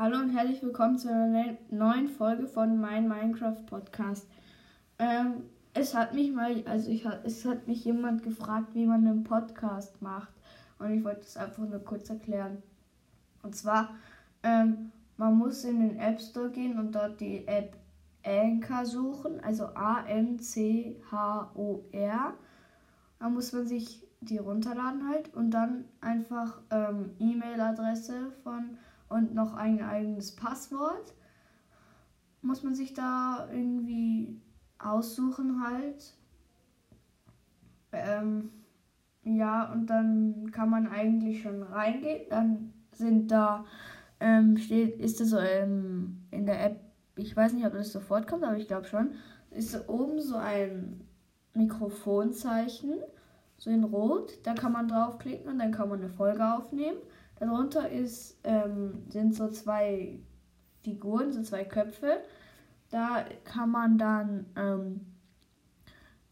Hallo und herzlich willkommen zu einer neuen Folge von meinem Minecraft Podcast. Ähm, es hat mich mal, also ich, es hat mich jemand gefragt, wie man einen Podcast macht. Und ich wollte es einfach nur kurz erklären. Und zwar, ähm, man muss in den App Store gehen und dort die App Anchor suchen, also A-N-C-H-O-R. Da muss man sich die runterladen halt und dann einfach ähm, E-Mail-Adresse von und noch ein eigenes Passwort. Muss man sich da irgendwie aussuchen halt. Ähm, ja, und dann kann man eigentlich schon reingehen. Dann sind da, ähm, steht, ist das so ähm, in der App, ich weiß nicht, ob das sofort kommt, aber ich glaube schon, ist da oben so ein Mikrofonzeichen, so in Rot. Da kann man draufklicken und dann kann man eine Folge aufnehmen. Darunter ist, ähm, sind so zwei Figuren, so zwei Köpfe. Da kann man dann, ähm,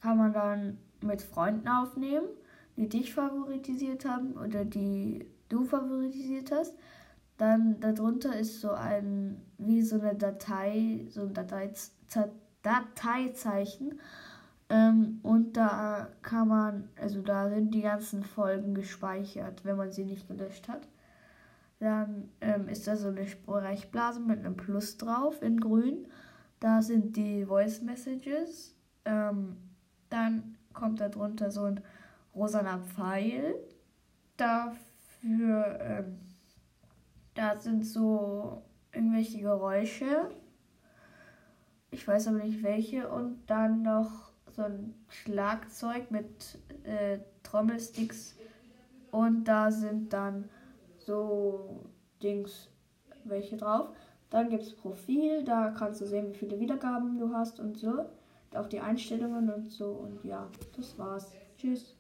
kann man dann mit Freunden aufnehmen, die dich favoritisiert haben oder die du favoritisiert hast. Dann darunter ist so ein, wie so eine Datei, so ein Datei, Dateizeichen. Ähm, und da kann man, also da sind die ganzen Folgen gespeichert, wenn man sie nicht gelöscht hat. Dann ähm, ist da so eine Sprechblase mit einem Plus drauf in grün. Da sind die Voice Messages. Ähm, dann kommt da drunter so ein rosaner Pfeil. Dafür, ähm, da sind so irgendwelche Geräusche. Ich weiß aber nicht welche. Und dann noch so ein Schlagzeug mit äh, Trommelsticks. Und da sind dann so Dings welche drauf. Dann gibt es Profil, da kannst du sehen, wie viele Wiedergaben du hast und so. Auch die Einstellungen und so. Und ja, das war's. Tschüss.